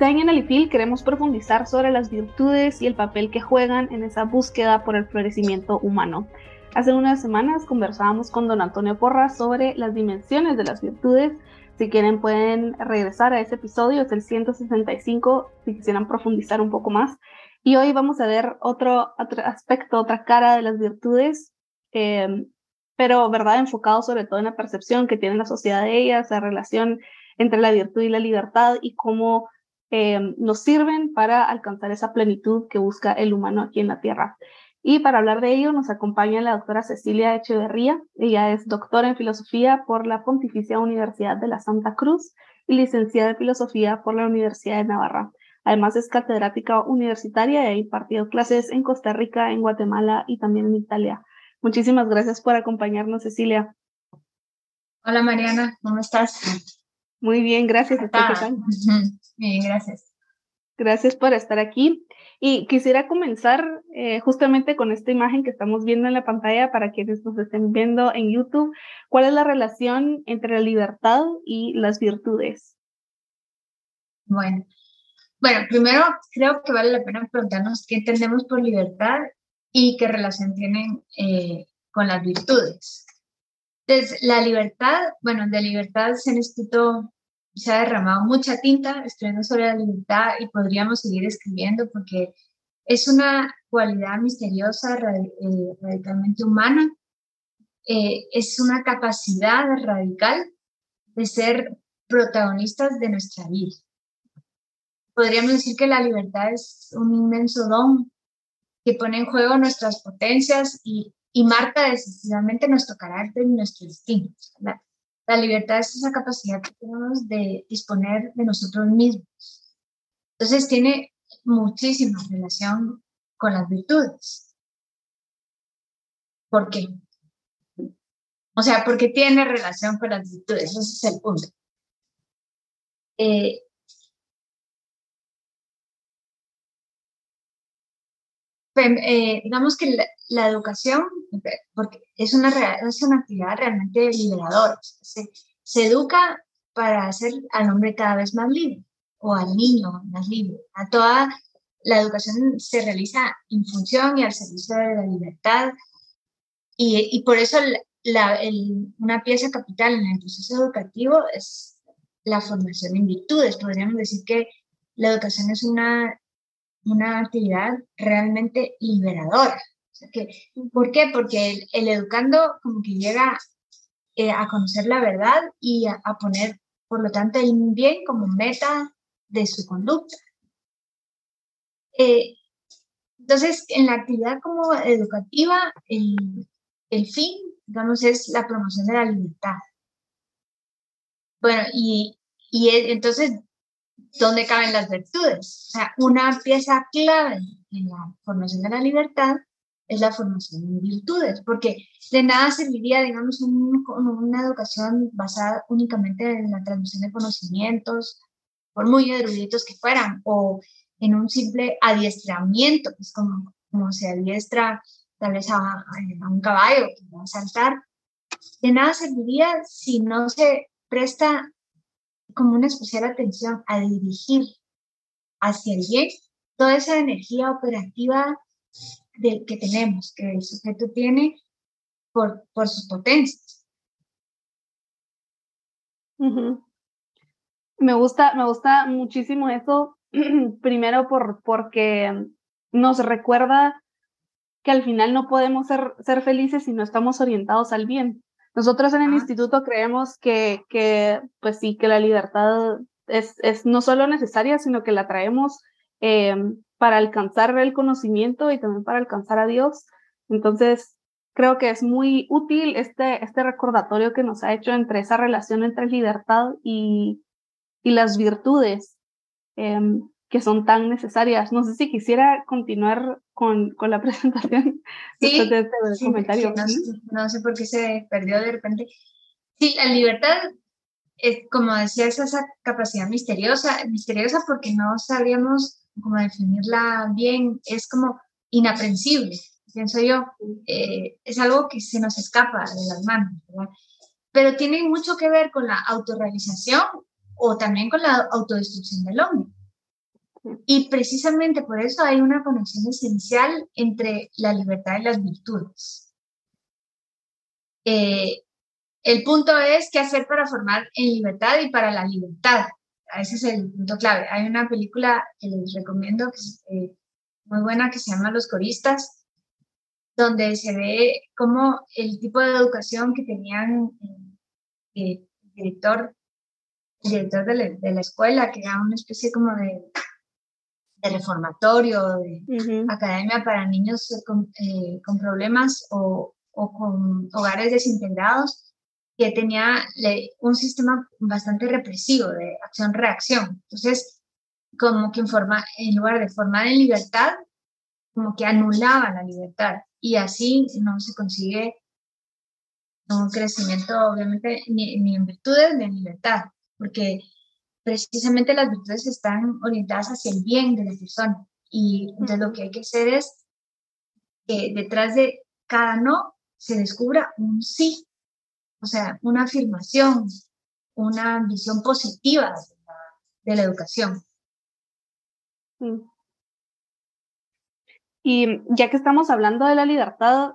Año en el IFIL queremos profundizar sobre las virtudes y el papel que juegan en esa búsqueda por el florecimiento humano. Hace unas semanas conversábamos con don Antonio Porras sobre las dimensiones de las virtudes. Si quieren pueden regresar a ese episodio, es el 165, si quisieran profundizar un poco más. Y hoy vamos a ver otro, aspecto, otra cara de las virtudes, em, pero verdad enfocado sobre todo en la percepción que tiene la sociedad de ellas, la relación entre la virtud y la libertad y cómo Em, nos sirven para alcanzar esa plenitud que busca el humano aquí en la Tierra. Y para hablar de ello nos acompaña la doctora Cecilia Echeverría. Ella es doctora en filosofía por la Pontificia Universidad de la Santa Cruz y licenciada en filosofía por la Universidad de Navarra. Además es catedrática universitaria y ha impartido clases en Costa Rica, en Guatemala y también en Italia. Muchísimas gracias por acompañarnos, Cecilia. Hola Mariana, ¿cómo estás? Muy bien, gracias. Bien, gracias. Gracias por estar aquí. Y quisiera comenzar eh, justamente con esta imagen que estamos viendo en la pantalla para quienes nos estén viendo en YouTube. ¿Cuál es la relación entre la libertad y las virtudes? Bueno, bueno, primero creo que vale la pena preguntarnos qué entendemos por libertad y qué relación tienen eh, con las virtudes. Entonces, la libertad, bueno, de libertad se han escrito, se ha derramado mucha tinta escribiendo sobre la libertad y podríamos seguir escribiendo porque es una cualidad misteriosa, eh, radicalmente humana, eh, es una capacidad radical de ser protagonistas de nuestra vida. Podríamos decir que la libertad es un inmenso don que pone en juego nuestras potencias y y marca decisivamente nuestro carácter y nuestro destino. La, la libertad es esa capacidad que tenemos de disponer de nosotros mismos. Entonces tiene muchísima relación con las virtudes. ¿Por qué? O sea, porque tiene relación con las virtudes, ese es el punto. Eh, eh, digamos que la, educación, porque es una, es una actividad realmente liberadora, se, educa para hacer al hombre cada vez más libre o al niño más libre. A toda la educación se realiza en función y al servicio de la libertad y, y por eso la, una pieza capital en el proceso educativo es la formación en virtudes. Podríamos decir que la educación es una una actividad realmente liberadora. ¿Por qué? Porque el, educando como que llega eh, a conocer la verdad y a, poner, por lo tanto, el bien como meta de su conducta. Eh, entonces, en la actividad como educativa, el, el fin, digamos, es la promoción de la libertad. Bueno, y, y entonces dónde caben las virtudes. O sea, una pieza clave en la formación de la libertad es la formación en virtudes, porque de nada serviría, digamos, una educación basada únicamente en la transmisión de conocimientos, por muy eruditos que fueran, o en un simple adiestramiento, que es como, como se adiestra tal vez a, a un caballo que va a saltar. De nada serviría si no se presta como una especial atención a dirigir hacia el bien toda esa energía operativa de, que tenemos, que el sujeto tiene por, por sus potencias. Me gusta, me gusta muchísimo eso, primero por, porque nos recuerda que al final no podemos ser, ser felices si no estamos orientados al bien. Nosotros en el instituto creemos que, que, pues sí, que la libertad es, es no solo necesaria, sino que la traemos eh, para alcanzar el conocimiento y también para alcanzar a Dios. Entonces, creo que es muy útil este, este recordatorio que nos ha hecho entre esa relación entre libertad y, y las virtudes. Em, que son tan necesarias. No sé si quisiera continuar con, con la presentación sí, de este comentario. no, sé por qué se perdió de repente. Sí, la libertad, es, como decía, es esa capacidad misteriosa, misteriosa porque no sabíamos cómo definirla bien, es como inaprensible, pienso yo. Eh, es algo que se nos escapa de las manos. Pero tiene mucho que ver con la autorrealización o también con la autodestrucción del hombre. Y precisamente por eso hay una conexión esencial entre la libertad y las virtudes. Eh, el punto es qué hacer para formar en libertad y para la libertad. Ese es el punto clave. Hay una película que les recomiendo, que es eh, muy buena, que se llama Los Coristas, donde se ve cómo el tipo de educación que tenían eh, el director, director de la, de la escuela, que era una especie como de de reformatorio, de academia para niños con, eh, con problemas o, o, con hogares desintegrados, que tenía un sistema bastante represivo de acción-reacción. Entonces, como que en, forma, en lugar de formar en libertad, como que anulaba la libertad y así no se consigue un crecimiento, obviamente, ni, ni en virtudes ni en libertad, porque precisamente las virtudes están orientadas hacia el bien de la persona. Y entonces lo que hay que hacer es que detrás de cada no se descubra un sí, o sea, una afirmación, una visión positiva de la, educación. Y ya que estamos hablando de la libertad,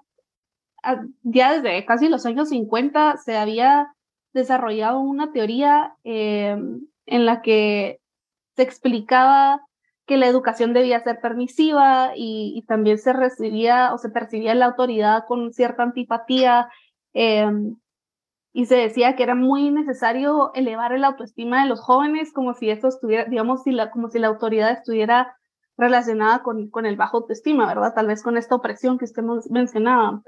ya desde casi los años 50 se había desarrollado una teoría eh, en la que se explicaba que la educación debía ser permisiva y, también se recibía o se percibía la autoridad con cierta antipatía em, y se decía que era muy necesario elevar la autoestima de los jóvenes como si eso estuviera, digamos, si la, como si la autoridad estuviera relacionada con, con el bajo autoestima, ¿verdad? Tal vez con esta opresión que usted mencionaba.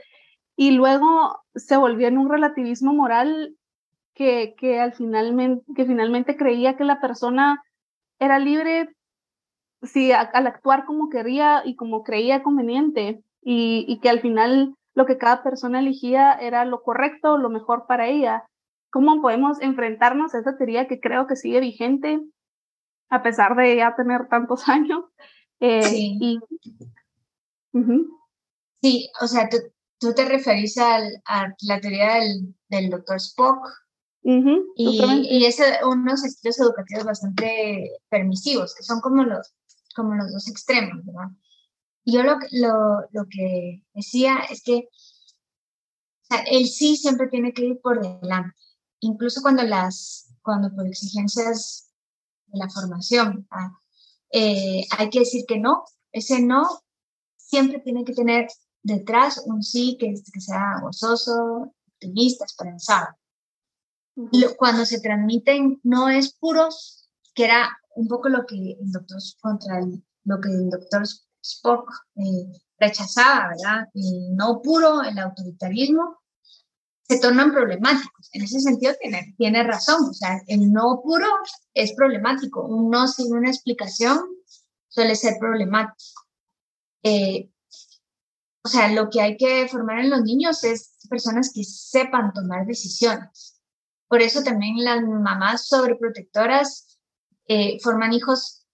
Y luego se volvió en un relativismo moral que, que, al finalmente, que finalmente creía que la persona era libre si al actuar como quería y como creía conveniente y, y, que al final lo que cada persona elegía era lo correcto, lo mejor para ella. ¿Cómo podemos enfrentarnos a esa teoría que creo que sigue vigente a pesar de ya tener tantos años? Eh, sí. Y, sí, o sea, tú, tú te referís al, a la teoría del, del doctor Spock, y, y, es unos estilos educativos bastante permisivos, que son como los, como los dos extremos, ¿verdad? Yo lo, lo, lo que decía es que o sea, el sí siempre tiene que ir por delante, incluso cuando, las, cuando por exigencias de la formación eh, hay que decir que no, ese no siempre tiene que tener detrás un sí que, que sea gozoso, optimista, esperanzado. Cuando se transmiten no es puros, que era un poco lo que el doctor, contra lo que el doctor Spock eh, rechazaba, ¿verdad? El no puro, el autoritarismo, se tornan problemáticos. En ese sentido tiene, tiene razón, o sea, el no puro es problemático, un no sin una explicación suele ser problemático. Eh, o sea, lo que hay que formar en los niños es personas que sepan tomar decisiones, por eso también las mamás sobreprotectoras eh, forman hijos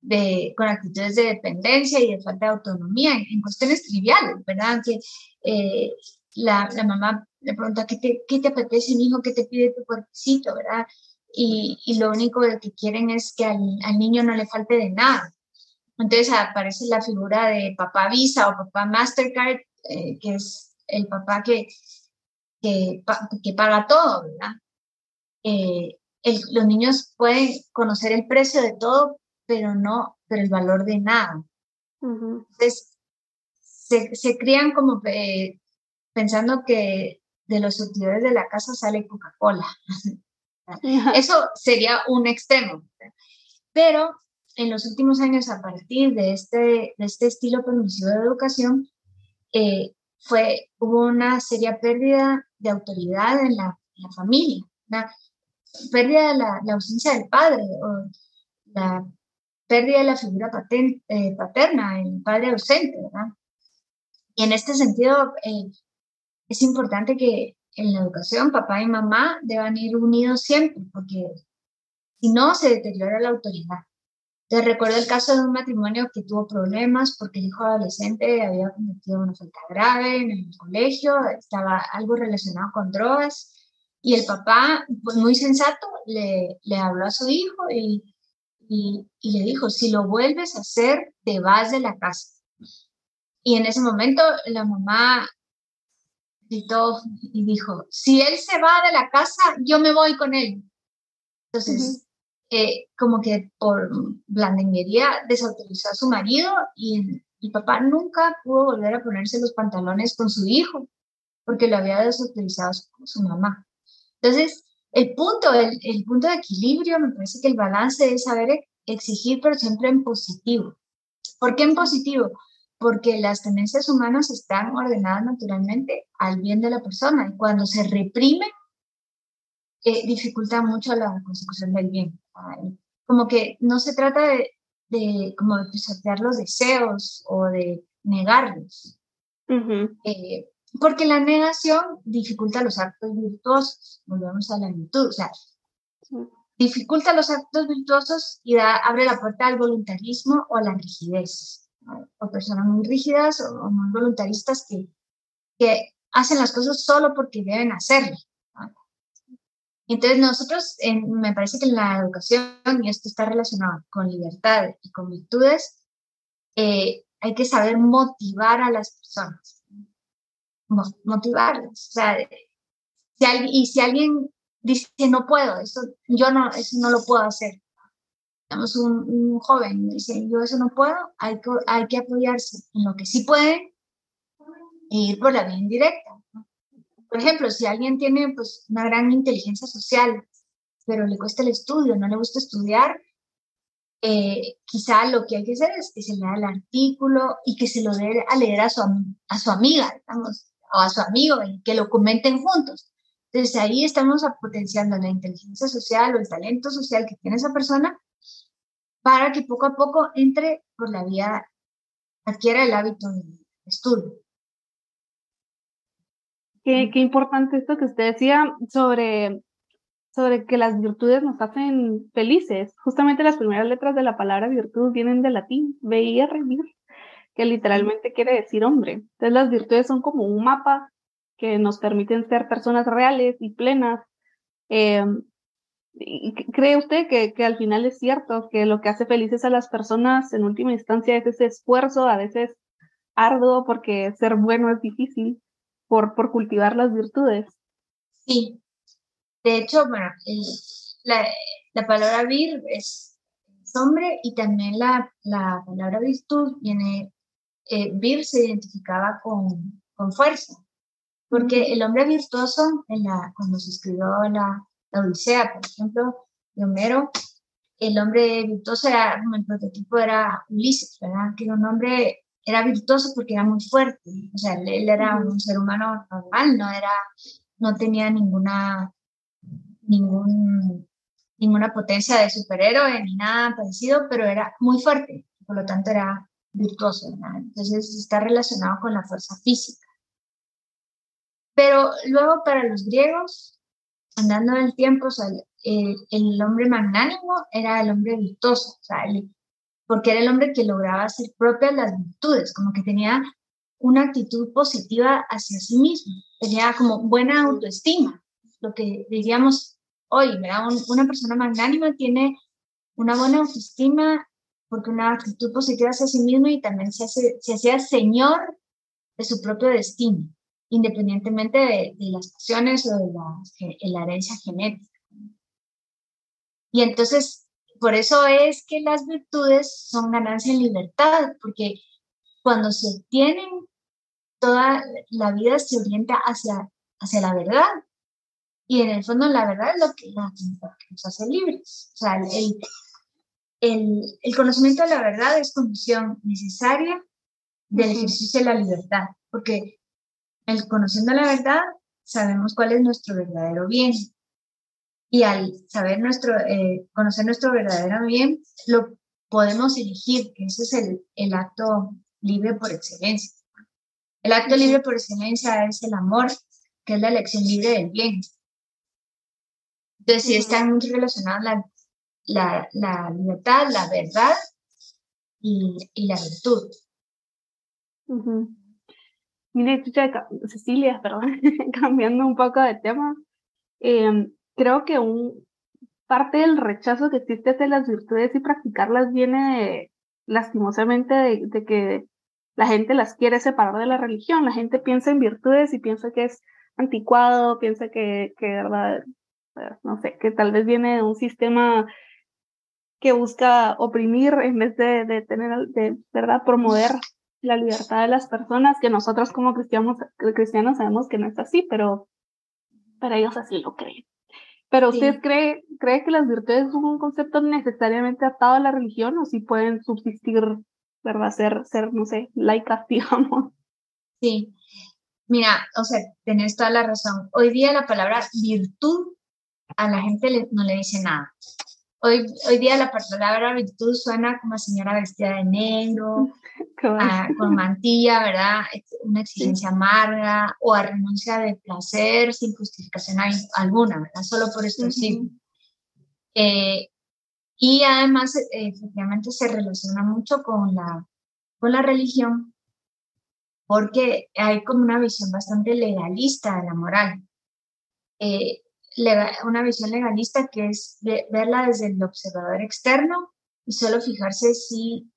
de, con actitudes de dependencia y de falta de autonomía en, cuestiones triviales, ¿verdad? Que eh, la, la, mamá le pregunta, ¿qué te, ¿qué te apetece, mi hijo? ¿Qué te pide tu cuerpecito, verdad? Y, y, lo único que quieren es que al, al, niño no le falte de nada. Entonces aparece la figura de papá Visa o papá Mastercard, eh, que es el papá que, que, que paga todo, ¿verdad? Eh, los niños pueden conocer el precio de todo, pero no, pero el valor de nada. Entonces, se, se, crían como eh, pensando que de los surtidores de la casa sale Coca-Cola. Eso sería un extremo. Pero en los últimos años, a partir de este, de este estilo permisivo de educación, eh, fue, hubo una seria pérdida de autoridad en la, en la familia pérdida de la, la, ausencia del padre o la pérdida de la figura eh, paterna, el padre ausente, ¿verdad? Y en este sentido, eh, es importante que en la educación papá y mamá deban ir unidos siempre, porque si no, se deteriora la autoridad. Te recuerdo el caso de un matrimonio que tuvo problemas porque el hijo adolescente había cometido una falta grave en el colegio, estaba algo relacionado con drogas y el papá, pues muy sensato, le, le habló a su hijo y, y, y le dijo, si lo vuelves a hacer, te vas de la casa. Y en ese momento la mamá gritó y dijo, si él se va de la casa, yo me voy con él. Entonces, eh, como que por blandenguería desautorizó a su marido y el papá nunca pudo volver a ponerse los pantalones con su hijo porque lo había desautorizado su, mamá. Entonces, el punto, el, el, punto de equilibrio, me parece que el balance es saber exigir, pero siempre en positivo. ¿Por qué en positivo? Porque las tendencias humanas están ordenadas naturalmente al bien de la persona y cuando se reprime, eh, dificulta mucho la consecución del bien. Como que no se trata de, de como de pisotear los deseos o de negarlos. Eh, porque la negación dificulta los actos virtuosos. Volvemos a la virtud. O sea, dificulta los actos virtuosos y da, abre la puerta al voluntarismo o a la rigidez. O personas muy rígidas o, muy voluntaristas que, que hacen las cosas solo porque deben hacerlo. Entonces nosotros, me parece que en la educación, y esto está relacionado con libertad y con virtudes, eh, hay que saber motivar a las personas. Motivarlas. O sea, y si alguien dice, no puedo, eso, yo no, eso no lo puedo hacer. Tenemos un, joven dice, yo eso no puedo, hay que, hay que apoyarse en lo que sí puede e ir por la vía indirecta. Por ejemplo, si alguien tiene pues, una gran inteligencia social, pero le cuesta el estudio, no le gusta estudiar, eh, quizá lo que hay que hacer es que se lea el artículo y que se lo dé a leer a su, a su amiga, digamos, a su amigo y que lo comenten juntos. Entonces ahí estamos potenciando la inteligencia social o el talento social que tiene esa persona para que poco a poco entre por la vía, adquiera el hábito de estudio. Qué, qué importante esto que usted decía sobre, sobre que las virtudes nos hacen felices. Justamente las primeras letras de la palabra virtud vienen del latín, vir, que literalmente quiere decir hombre. Entonces las virtudes son como un mapa que nos permiten ser personas reales y plenas. Eh, ¿Cree usted que, que, al final es cierto que lo que hace felices a las personas en última instancia es ese esfuerzo, a veces arduo, porque ser bueno es difícil, por, por cultivar las virtudes. Sí, de hecho, bueno, la, la, palabra vir es, hombre y también la, la palabra virtud viene, eh, vir se identificaba con, con fuerza, porque el hombre virtuoso, en la, cuando se escribió la, la Odisea, por ejemplo, de Homero, el hombre virtuoso era, el prototipo era Ulises, ¿verdad? Que era un hombre era virtuoso porque era muy fuerte, o sea, él, era un ser humano normal, no era, no tenía ninguna, ningún, ninguna potencia de superhéroe ni nada parecido, pero era muy fuerte, por lo tanto era virtuoso, entonces está relacionado con la fuerza física. Pero luego para los griegos, andando en el tiempo, el, el, hombre magnánimo era el hombre virtuoso, porque era el hombre que lograba hacer propias las virtudes, como que tenía una actitud positiva hacia sí mismo, tenía como buena autoestima, lo que diríamos hoy, ¿verdad? una persona magnánima tiene una buena autoestima porque una actitud positiva hacia sí mismo y también se, hace, se hacía señor de su propio destino, independientemente de, las pasiones o de la herencia genética. Y entonces por eso es que las virtudes son ganancia en libertad, porque cuando se tienen, toda la vida se orienta hacia, hacia la verdad. Y en el fondo la verdad es lo que, nos hace libres. O sea, el, el, el, conocimiento de la verdad es condición necesaria del ejercicio de la libertad, porque el conociendo la verdad sabemos cuál es nuestro verdadero bien y al saber nuestro, eh, conocer nuestro verdadero bien, lo podemos elegir, que ese es el, el acto libre por excelencia. El acto libre por excelencia es el amor, que es la elección libre del bien. Entonces, sí están muy relacionados la, la, la, libertad, la verdad y, y la virtud. Mire, Cecilia, perdón, cambiando un poco de tema, em, creo que un, parte del rechazo que existe hacia las virtudes y practicarlas viene lastimosamente de, que la gente las quiere separar de la religión. La gente piensa en virtudes y piensa que es anticuado, piensa que, que verdad, no sé, que tal vez viene de un sistema que busca oprimir en vez de, de tener, de verdad, promover la libertad de las personas, que nosotros como cristianos, cristianos sabemos que no es así, pero para ellos así lo creen. Pero ¿usted cree, cree que las virtudes son un concepto necesariamente atado a la religión o si pueden subsistir, ¿verdad? Ser, ser no sé, laicas, digamos. Sí. Mira, o sea, tenés toda la razón. Hoy día la palabra virtud a la gente no le dice nada. Hoy, hoy día la palabra virtud suena como señora vestida de negro, ah, con mantilla, ¿verdad? Una exigencia amarga o a renuncia de placer sin justificación alguna, ¿verdad? Solo por esto sí. Eh, y además, eh, efectivamente, se relaciona mucho con la, con la religión porque hay como una visión bastante legalista de la moral. Eh, una visión legalista que es verla desde el observador externo y solo fijarse si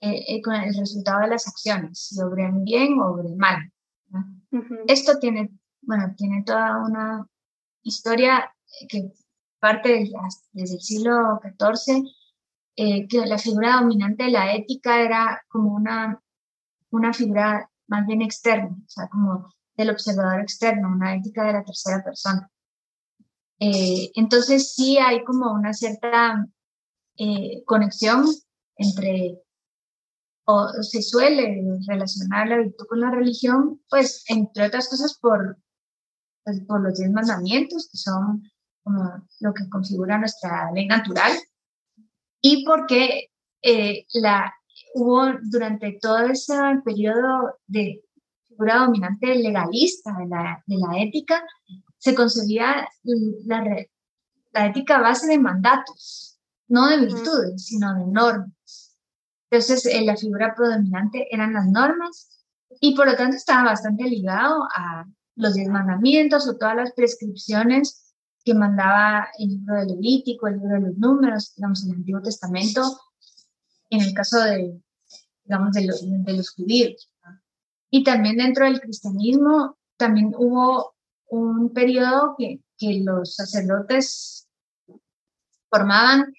eh, eh, con el resultado de las acciones, si obren bien o obren mal. Esto tiene, bueno, tiene toda una historia que parte desde el siglo XIV, eh, que la figura dominante de la ética era como una, una figura más bien externa, o sea, como del observador externo, una ética de la tercera persona. Eh, entonces sí hay como una cierta eh, conexión entre, o se suele relacionar la virtud con la religión, pues entre otras cosas por, pues, por los diez mandamientos, que son como lo que configura nuestra ley natural, y porque eh, la, hubo durante todo ese periodo de figura dominante legalista de la, de la ética, se concebía la, la ética a base de mandatos, no de virtudes, sino de normas. Entonces, eh, la figura predominante eran las normas y por lo tanto estaba bastante ligado a los diez mandamientos o todas las prescripciones que mandaba el libro de Levítico, el libro de los números, digamos, en el Antiguo Testamento, en el caso de, digamos, de, de los judíos. Y también dentro del cristianismo, también hubo un periodo que, que los sacerdotes formaban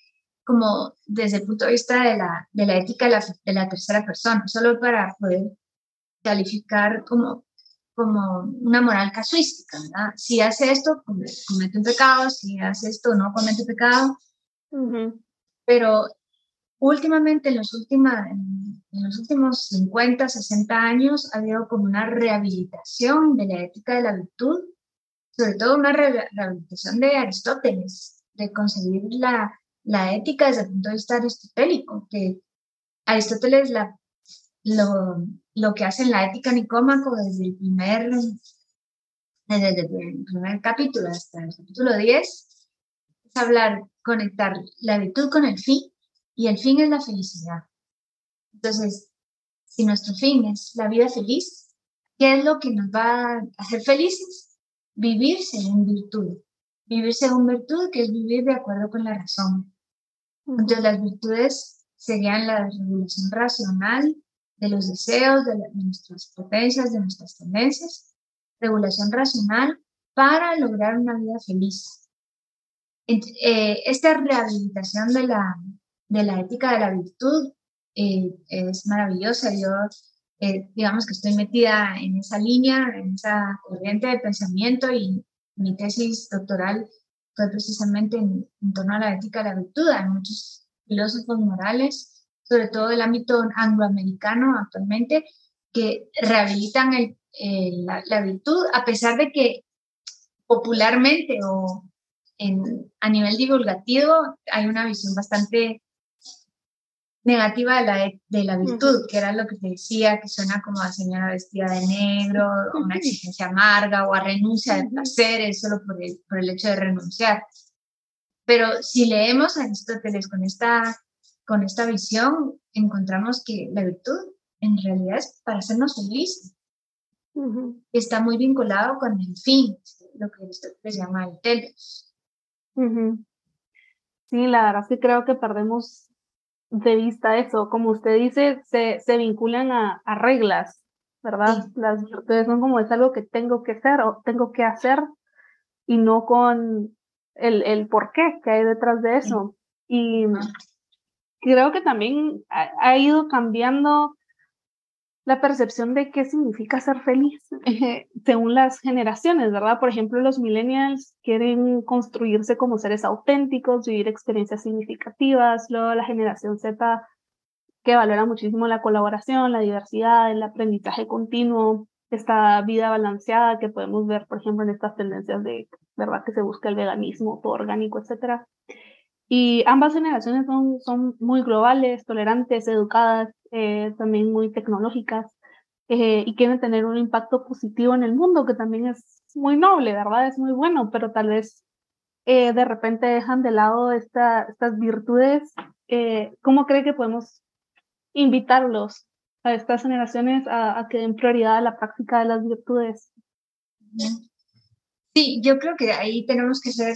como desde el punto de vista de la, de la ética de la, de la, tercera persona, solo para poder calificar como, como una moral casuística, ¿verdad? Si hace esto, comete un pecado, si hace esto, no comete pecado. Pero últimamente, en los, última, en los últimos 50, 60 años, ha habido como una rehabilitación de la ética de la virtud sobre todo una rehabilitación de Aristóteles, de concebir la, la ética desde el punto de vista aristotélico, que Aristóteles la, lo, lo que hace en la ética nicómaco desde el primer, desde el primer capítulo hasta el capítulo 10, es hablar, conectar la virtud con el fin, y el fin es la felicidad. Entonces, si nuestro fin es la vida feliz, ¿qué es lo que nos va a hacer felices? Vivir según virtud. Vivir según virtud, que es vivir de acuerdo con la razón. Entonces las virtudes serían la regulación racional de los deseos, de, nuestras potencias, de nuestras tendencias, regulación racional para lograr una vida feliz. Eh, esta rehabilitación de la, de la ética de la virtud eh, es maravillosa. Yo eh, digamos que estoy metida en esa línea, en esa corriente de pensamiento y mi tesis doctoral fue precisamente en, torno a la ética de la virtud. Hay muchos filósofos morales, sobre todo del ámbito angloamericano actualmente, que rehabilitan la, virtud a pesar de que popularmente o en, a nivel divulgativo hay una visión bastante negativa de la, de la virtud, que era lo que te decía, que suena como a señora vestida de negro, una exigencia amarga o a renuncia de placeres solo por el, por el hecho de renunciar. Pero si leemos a Aristóteles con esta, con esta visión, encontramos que la virtud en realidad es para hacernos felices. Está muy vinculado con el fin, lo que Aristóteles llama el telos. Sí, la verdad sí creo que perdemos de vista eso. Como usted dice, se, se vinculan a, a reglas, ¿verdad? Las virtudes son como es algo que tengo que hacer o tengo que hacer y no con el, el por qué que hay detrás de eso. Y creo que también ha, ha ido cambiando la percepción de qué significa ser feliz eh, según las generaciones, ¿verdad? Por ejemplo, los millennials quieren construirse como seres auténticos, vivir experiencias significativas, luego la generación Z que valora muchísimo la colaboración, la diversidad, el aprendizaje continuo, esta vida balanceada que podemos ver, por ejemplo, en estas tendencias de, ¿verdad? Que se busca el veganismo, todo orgánico, etcétera. Y ambas generaciones son, son muy globales, tolerantes, educadas, eh, también muy tecnológicas eh, y quieren tener un impacto positivo en el mundo, que también es muy noble, ¿verdad? Es muy bueno, pero tal vez eh, de repente dejan de lado esta, estas virtudes. ¿Cómo cree que podemos invitarlos a estas generaciones a, a que den prioridad a la práctica de las virtudes? Sí, yo creo que ahí tenemos que ser,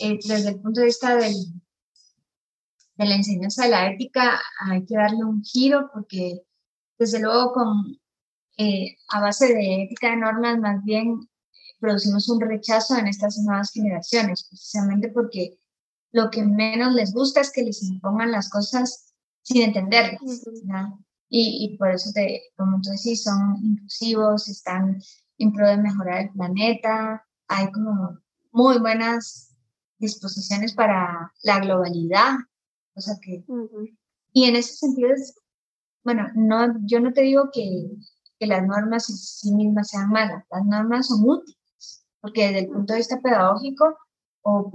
desde el punto de vista del, de la enseñanza de la ética hay que darle un giro porque desde luego con, eh, a base de ética de normas más bien producimos un rechazo en estas nuevas generaciones, precisamente porque lo que menos les gusta es que les impongan las cosas sin entenderlas. Y, y, por eso, te, como tú decís, son inclusivos, están en pro de mejorar el planeta, hay como muy buenas disposiciones para la globalidad, o sea que, y en ese sentido, es, bueno, no, yo no te digo que, que las normas en sí mismas sean malas, las normas son útiles, porque desde el punto de vista pedagógico o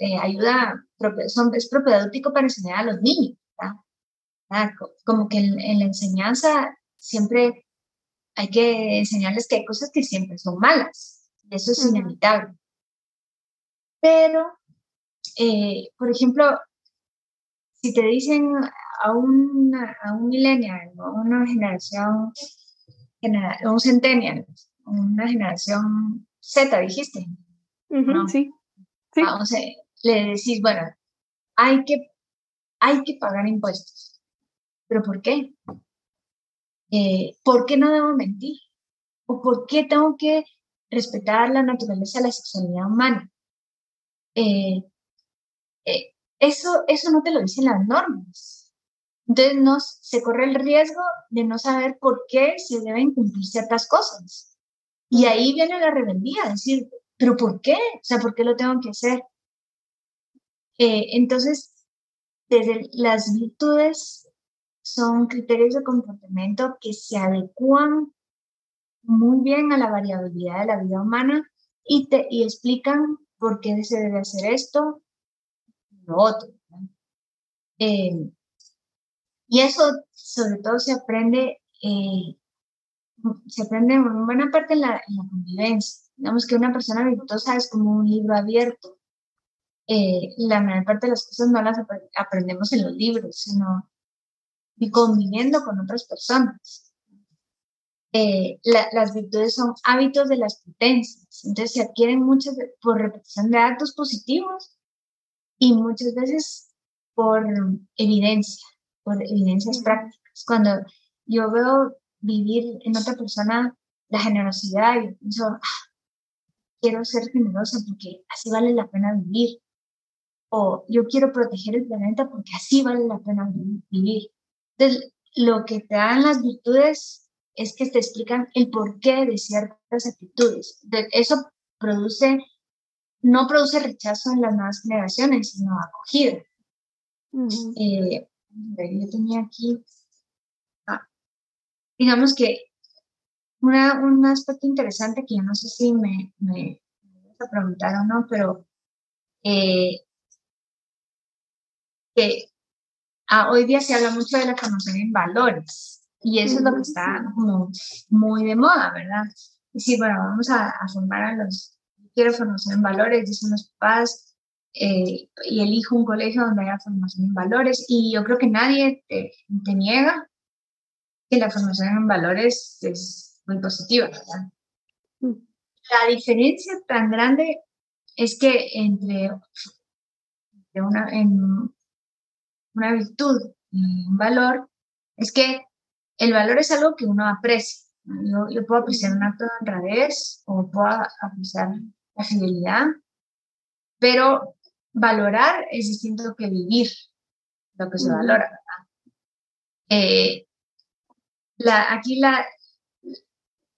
eh, ayuda, son, es propedéutico para enseñar a los niños, ¿verdad? Como que en, en, la enseñanza siempre hay que enseñarles que hay cosas que siempre son malas, y eso es inevitable. Pero, eh, por ejemplo, si te dicen a, una, a un millennial o a una generación, un centennial, una generación Z, dijiste. Sí. ah, le decís, bueno, hay que, hay que pagar impuestos. ¿Pero por qué? Eh, ¿Por qué no debo mentir? ¿O por qué tengo que respetar la naturaleza de la sexualidad humana? Eh, eh, eso, eso no te lo dicen las normas. Entonces no, se corre el riesgo de no saber por qué se deben cumplir ciertas cosas. Y ahí viene la rebeldía, decir, pero ¿por qué? O sea, ¿por qué lo tengo que hacer? Eh, entonces, desde las virtudes son criterios de comportamiento que se adecuan muy bien a la variabilidad de la vida humana y, te, y explican por qué se debe hacer esto, otro. Eh, y eso sobre todo se aprende, eh, se aprende en buena parte en la, convivencia. Digamos que una persona virtuosa es como un libro abierto. Eh, la mayor parte de las cosas no las aprendemos en los libros, sino conviviendo con otras personas. las virtudes son hábitos de las potencias, entonces se adquieren muchas por repetición de actos positivos y muchas veces por evidencia, por evidencias prácticas. Cuando yo veo vivir en otra persona la generosidad, yo pienso, ah, quiero ser generosa porque así vale la pena vivir. O yo quiero proteger el planeta porque así vale la pena vivir. Entonces, lo que te dan las virtudes es que te explican el porqué de ciertas actitudes. eso produce no produce rechazo en las nuevas generaciones, sino acogida. Eh, yo tenía aquí, ah, digamos que una, un aspecto interesante que yo no sé si me, me, vas a preguntar o no, pero eh, que ah, hoy día se habla mucho de la formación en valores y eso es lo que está como muy de moda, ¿verdad? Y sí, bueno, vamos a, formar a los, quiero formación en valores, dicen los papás, eh, y elijo un colegio donde haya formación en valores y yo creo que nadie te, te niega que la formación en valores es muy positiva, ¿verdad? Mm. La diferencia tan grande es que entre una, en una virtud y un valor, es que el valor es algo que uno aprecia. Yo, yo puedo apreciar un acto de honradez o puedo apreciar la fidelidad, pero valorar es distinto que vivir lo que se valora. Eh, la, aquí la,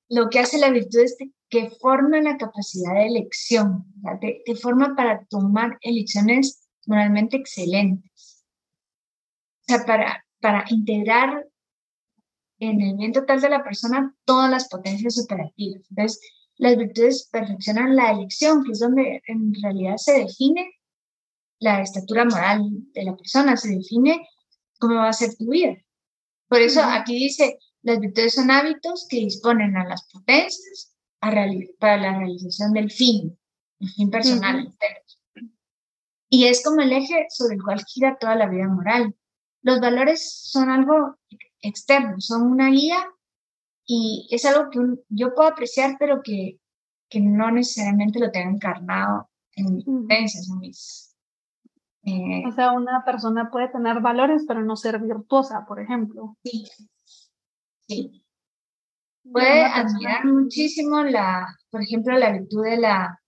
lo que hace la virtud es que forma la capacidad de elección, te, te, forma para tomar elecciones moralmente excelentes. O sea, para, para integrar en el bien total de la persona todas las potencias operativas. Entonces, las virtudes perfeccionan la elección, que es donde en realidad se define la estatura moral de la persona, se define cómo va a ser tu vida. Por eso aquí dice, las virtudes son hábitos que disponen a las potencias para la realización del fin, el fin personal. Y es como el eje sobre el cual gira toda la vida moral. Los valores son algo externo, son una guía y es algo que yo puedo apreciar, pero que, que no necesariamente lo tenga encarnado en mis creencias, en mis... Eh, o sea, una persona puede tener valores, pero no ser virtuosa, por ejemplo. Sí, sí. Puede admirar muchísimo la, por ejemplo, la virtud de la,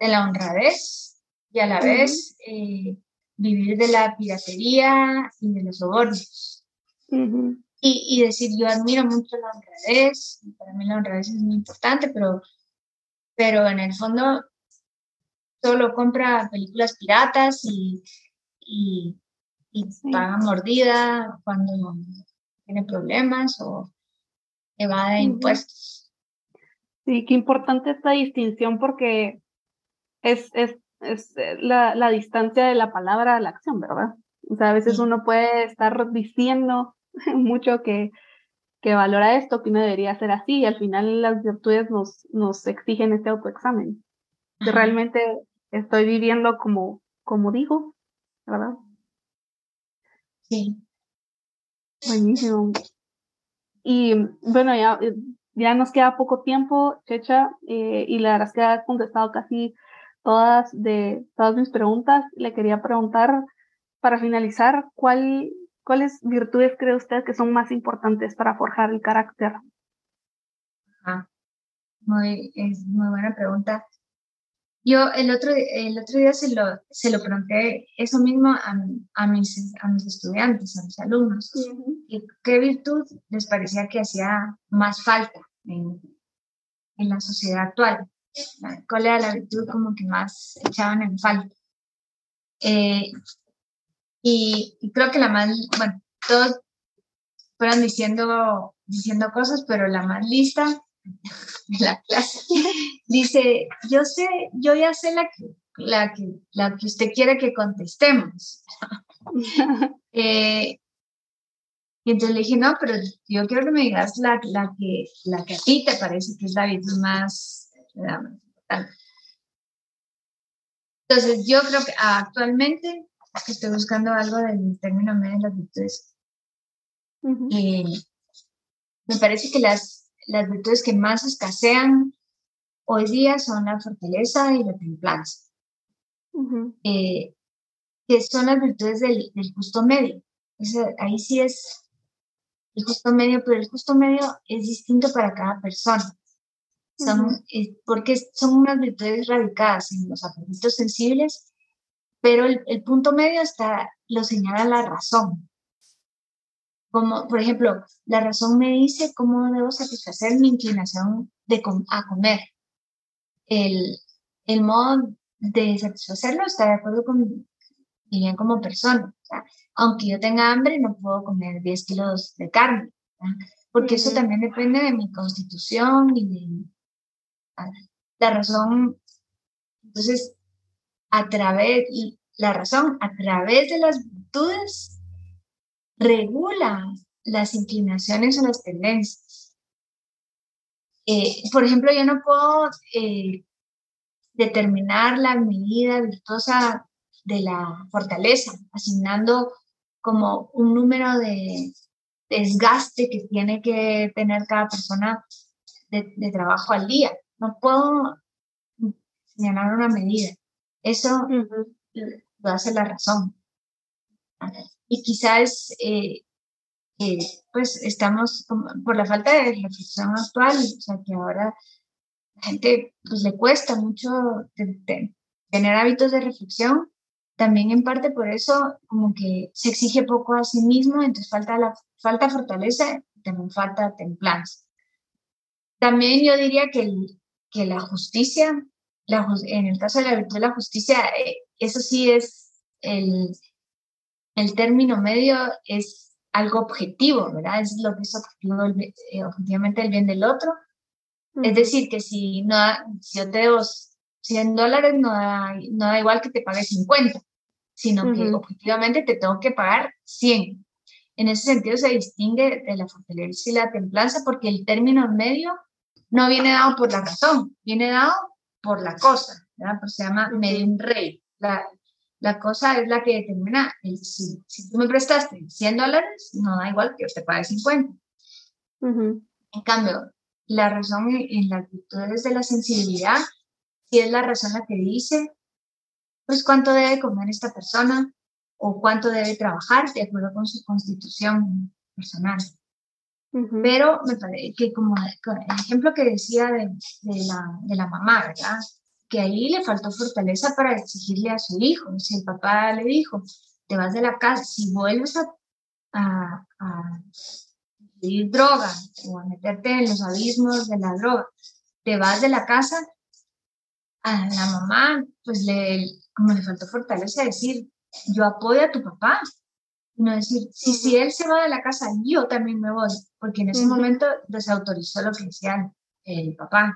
de la honradez y a la vez eh, vivir de la piratería y de los sobornos. Y, y, decir, yo admiro mucho la honradez, para mí la honradez es muy importante, pero, pero en el fondo solo compra películas piratas y, y, y paga mordida cuando tiene problemas o evade impuestos. Sí, qué importante esta distinción porque es, es es eh, la, la, distancia de la palabra a la acción, ¿verdad? O sea, a veces uno puede estar diciendo mucho que, que valora esto, que uno debería ser así, y al final las virtudes nos, nos exigen este autoexamen. Que realmente estoy viviendo como, como digo, ¿verdad? Sí. Buenísimo. Y bueno, ya, ya nos queda poco tiempo, Checha, eh, y la verdad es que ha contestado casi todas, de, todas mis preguntas. Le quería preguntar, para finalizar, ¿cuál, ¿cuáles virtudes cree usted que son más importantes para forjar el carácter? Ah, muy, es muy buena pregunta. Yo el otro, el otro día se lo, se lo pregunté eso mismo a, a, mis, a mis estudiantes, a mis alumnos. ¿Qué virtud les parecía que hacía más falta en, en la sociedad actual? cuál era la virtud como que más echaban en falta. Eh, y, creo que la más, bueno, todos fueron diciendo, diciendo cosas, pero la más lista de la clase dice, yo sé, yo ya sé la que, la que, la que usted quiere que contestemos. eh, y entonces le dije, no, pero yo quiero que me digas la, la, que, la que a ti te parece que es la virtud más entonces, yo creo que actualmente estoy buscando algo del término medio de las virtudes. y me parece que las, las virtudes que más escasean hoy día son la fortaleza y la templanza, eh, que son las virtudes del, del justo medio. ahí sí es el justo medio, pero el justo medio es distinto para cada persona son, eh, porque son unas virtudes radicadas en los apetitos sensibles, pero el, punto medio está, lo señala la razón. Como, por ejemplo, la razón me dice cómo debo satisfacer mi inclinación de a comer. El, el modo de satisfacerlo está de acuerdo con mi bien como persona. aunque yo tenga hambre, no puedo comer 10 kilos de carne, porque eso también depende de mi constitución y de la razón, entonces, a través, la razón a través de las virtudes regula las inclinaciones o las tendencias. Eh, por ejemplo, yo no puedo eh, determinar la medida virtuosa de la fortaleza, asignando como un número de desgaste que tiene que tener cada persona de, trabajo al día. No puedo señalar una medida. Eso lo hace la razón. Y quizás, eh, eh, pues, estamos por la falta de reflexión actual, o sea, que ahora la gente pues, le cuesta mucho tener hábitos de reflexión, también en parte por eso como que se exige poco a sí mismo, entonces falta, la, falta fortaleza, también falta templanza. También yo diría que, que la justicia, la, en el caso de la virtud de la justicia, eh, eso sí es el, el término medio, es algo objetivo, ¿verdad? Es lo que es objetivo, eh, objetivamente el bien del otro. Es decir, que si, no, si yo te doy 100 dólares, no da, no da igual que te pague 50, sino que objetivamente te tengo que pagar 100. En ese sentido se distingue de la fortaleza y la templanza porque el término medio no viene dado por la razón, viene dado por la cosa, ¿verdad? Pues se llama medium rey. La, la cosa es la que determina el, si, si tú me prestaste 100 dólares, no da igual que yo te pague 50. En cambio, la razón en, las virtudes de la sensibilidad, si es la razón la que dice, pues cuánto debe comer esta persona o cuánto debe trabajar de acuerdo con su constitución personal. Pero me parece que como el ejemplo que decía de, de, la, de la mamá, ¿verdad? Que ahí le faltó fortaleza para exigirle a su hijo. Si el papá le dijo, te vas de la casa, si vuelves a, a, a pedir droga o a meterte en los abismos de la droga, te vas de la casa, a la mamá, pues le, como le faltó fortaleza decir, yo apoyo a tu papá, no decir, si, si él se va de la casa, yo también me voy, porque en ese momento desautorizó lo que decía el papá.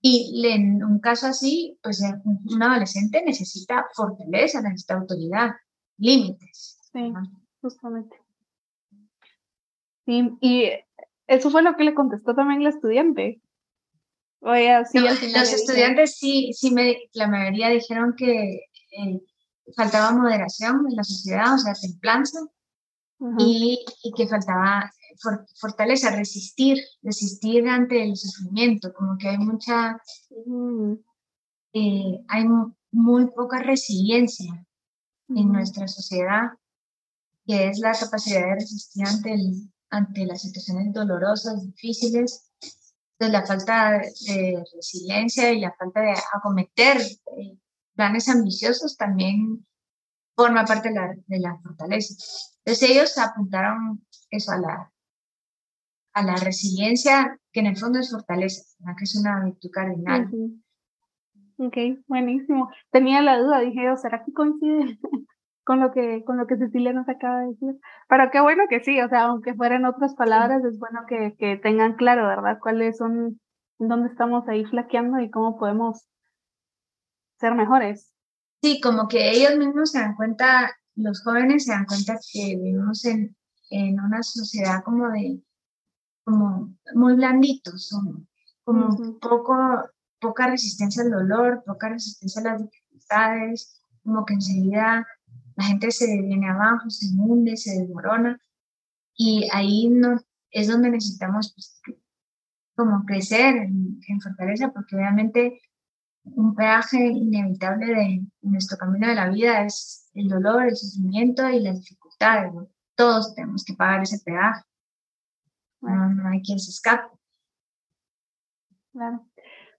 Y en un caso así, pues un adolescente necesita fortaleza, necesita autoridad, límites. Sí, justamente. Sí, y eso fue lo que le contestó también la estudiante. Oye, sí, los estudiantes sí, sí me, la mayoría dijeron que eh, faltaba moderación en la sociedad, o sea, templanza, y, y, que faltaba fortaleza, resistir, resistir ante el sufrimiento, como que hay mucha, eh, hay muy poca resiliencia en nuestra sociedad, que es la capacidad de resistir ante, el, ante las situaciones dolorosas, difíciles, de la falta de resiliencia y la falta de acometer eh, planes ambiciosos también forma parte de la, de la fortaleza. Entonces ellos apuntaron eso a la, a la resiliencia, que en el fondo es fortaleza, que es una virtud cardinal. Ok, buenísimo. Tenía la duda, dije, ¿será que coincide con lo que, con lo que Cecilia nos acaba de decir? Pero qué bueno que sí, o sea, aunque fueran otras palabras, es bueno que, que tengan claro, ¿verdad? Cuáles son, dónde estamos ahí flaqueando y cómo podemos ser mejores. Sí, como que ellos mismos se dan cuenta, los jóvenes se dan cuenta que vivimos en, en una sociedad como de, como muy blanditos, como poco, poca resistencia al dolor, poca resistencia a las dificultades, como que enseguida la gente se viene abajo, se hunde, se desmorona, y ahí no, es donde necesitamos pues, como crecer en, en fortaleza, porque obviamente un peaje inevitable de nuestro camino de la vida es el dolor, el sufrimiento y las dificultades. Todos tenemos que pagar ese peaje. No, hay quien se escape. Claro.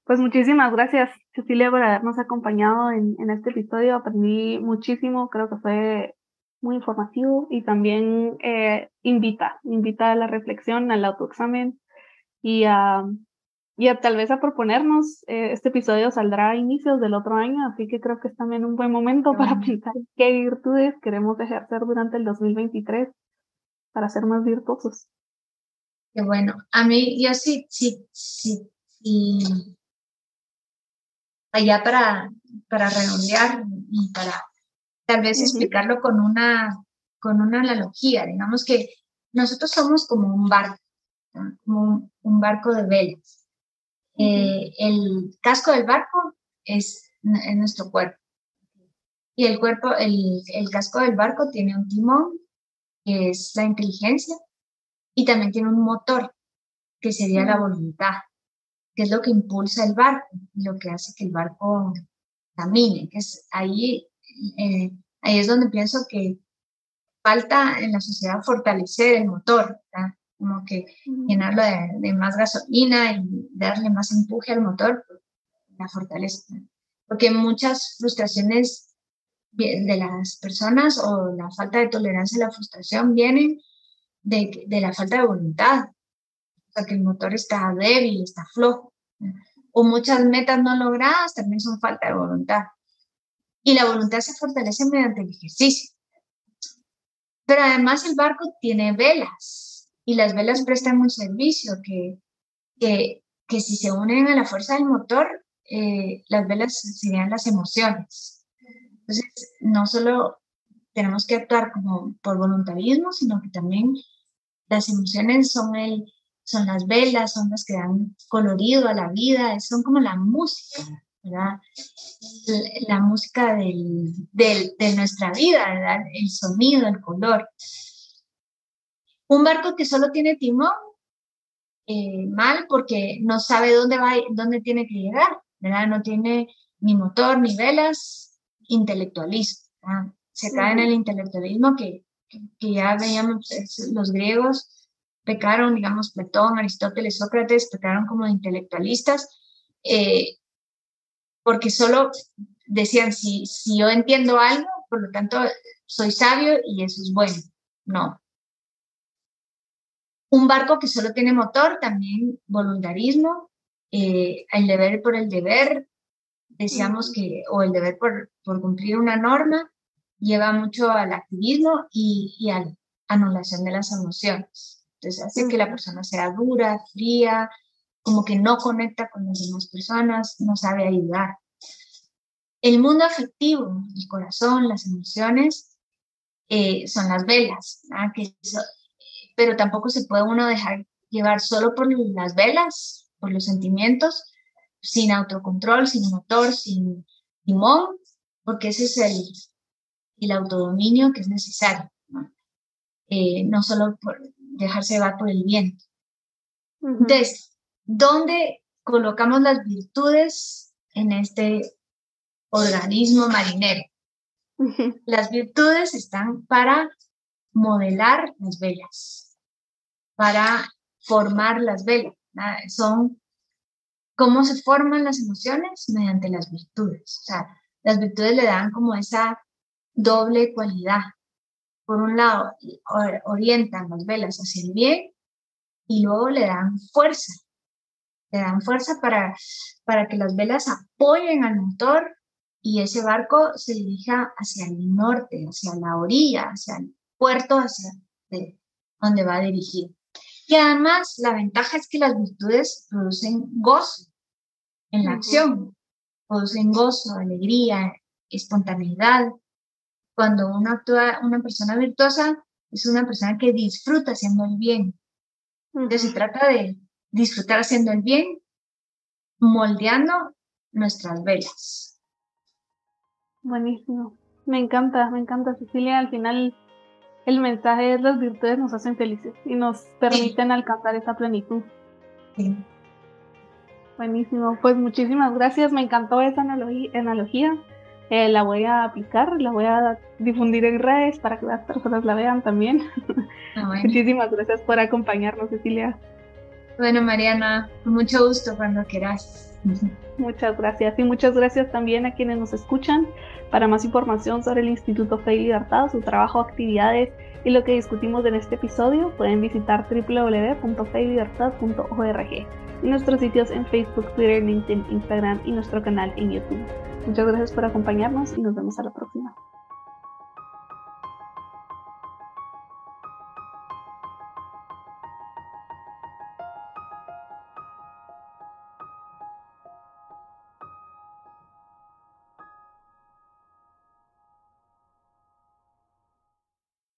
Pues muchísimas gracias, Cecilia, por habernos acompañado en, en este episodio. Aprendí muchísimo, creo que fue muy informativo y también eh, invita, invita a la reflexión, al autoexamen y a, y tal vez a proponernos, eh, este episodio saldrá a inicios del otro año, así que creo que es también un buen momento para pensar qué virtudes queremos ejercer durante el 2023 para ser más virtuosos. Qué bueno. A mí, yo sí, sí, sí, sí. Allá para, para redondear y para tal vez explicarlo con una, con una analogía, digamos que nosotros somos como un barco, como un, barco de velas. Eh, el casco del barco es, nuestro cuerpo. Y el cuerpo, el, el casco del barco tiene un timón, que es la inteligencia, y también tiene un motor, que sería la voluntad, que es lo que impulsa el barco, lo que hace que el barco camine, que es ahí, eh, ahí es donde pienso que falta en la sociedad fortalecer el motor, como que llenarlo de, más gasolina y darle más empuje al motor, la fortaleza. Porque muchas frustraciones de las personas o la falta de tolerancia a la frustración vienen de, de la falta de voluntad, o sea, que el motor está débil, está flojo. O muchas metas no logradas también son falta de voluntad. Y la voluntad se fortalece mediante el ejercicio. Pero además el barco tiene velas y las velas prestan un servicio que, que, que si se unen a la fuerza del motor, eh, las velas serían las emociones. Entonces, no solo tenemos que actuar como por voluntarismo, sino que también las emociones son, el, son las velas, son las que dan colorido a la vida, son como la música, ¿verdad? La, música del, del, de nuestra vida, ¿verdad? El sonido, el color. Un barco que solo tiene timón, eh, mal porque no sabe dónde va, dónde tiene que llegar, ¿verdad? No tiene ni motor ni velas, intelectualismo. Se cae en el intelectualismo que, que ya veíamos los griegos pecaron, digamos, Platón, Aristóteles, Sócrates, pecaron como intelectualistas, eh, porque solo decían, si, si yo entiendo algo, por lo tanto, soy sabio y eso es bueno. No. Un barco que solo tiene motor, también voluntarismo, eh, el deber por el deber, decíamos que, o el deber por, por cumplir una norma, lleva mucho al activismo y, a la anulación de las emociones. Entonces hace que la persona sea dura, fría, como que no conecta con las demás personas, no sabe ayudar. El mundo afectivo, el corazón, las emociones, eh, son las velas, que pero tampoco se puede uno dejar llevar solo por las velas, por los sentimientos, sin autocontrol, sin motor, sin timón, porque ese es el, el autodominio que es necesario, ¿no? Eh, no solo por dejarse llevar por el viento. Entonces, ¿dónde colocamos las virtudes en este organismo marinero? Las virtudes están para modelar las velas, para formar las velas. Son cómo se forman las emociones mediante las virtudes. O sea, las virtudes le dan como esa doble cualidad. Por un lado, orientan las velas hacia el bien y luego le dan fuerza. Le dan fuerza para, para que las velas apoyen al motor y ese barco se dirija hacia el norte, hacia la orilla, hacia el puerto, hacia donde va a dirigir. Y además, la ventaja es que las virtudes producen gozo en la acción, producen gozo, alegría, espontaneidad, cuando uno actúa, una persona virtuosa es una persona que disfruta haciendo el bien. Entonces se trata de disfrutar haciendo el bien, moldeando nuestras velas. Buenísimo. Me encanta, me encanta Cecilia. Al final el mensaje es las virtudes nos hacen felices y nos permiten alcanzar esa plenitud. Sí. Buenísimo. Pues muchísimas gracias. Me encantó esa analogía. Eh, la voy a aplicar, la voy a difundir en redes para que las personas la vean también. Ah, Muchísimas gracias por acompañarnos, Cecilia. Bueno, Mariana, con mucho gusto cuando quieras. Muchas gracias y muchas gracias también a quienes nos escuchan. Para más información sobre el Instituto Fe Libertad, su trabajo, actividades y lo que discutimos en este episodio, pueden visitar www.feylibertad.org y nuestros sitios en Facebook, Twitter, LinkedIn, Instagram y nuestro canal en YouTube. Muchas gracias por acompañarnos y nos vemos a la próxima.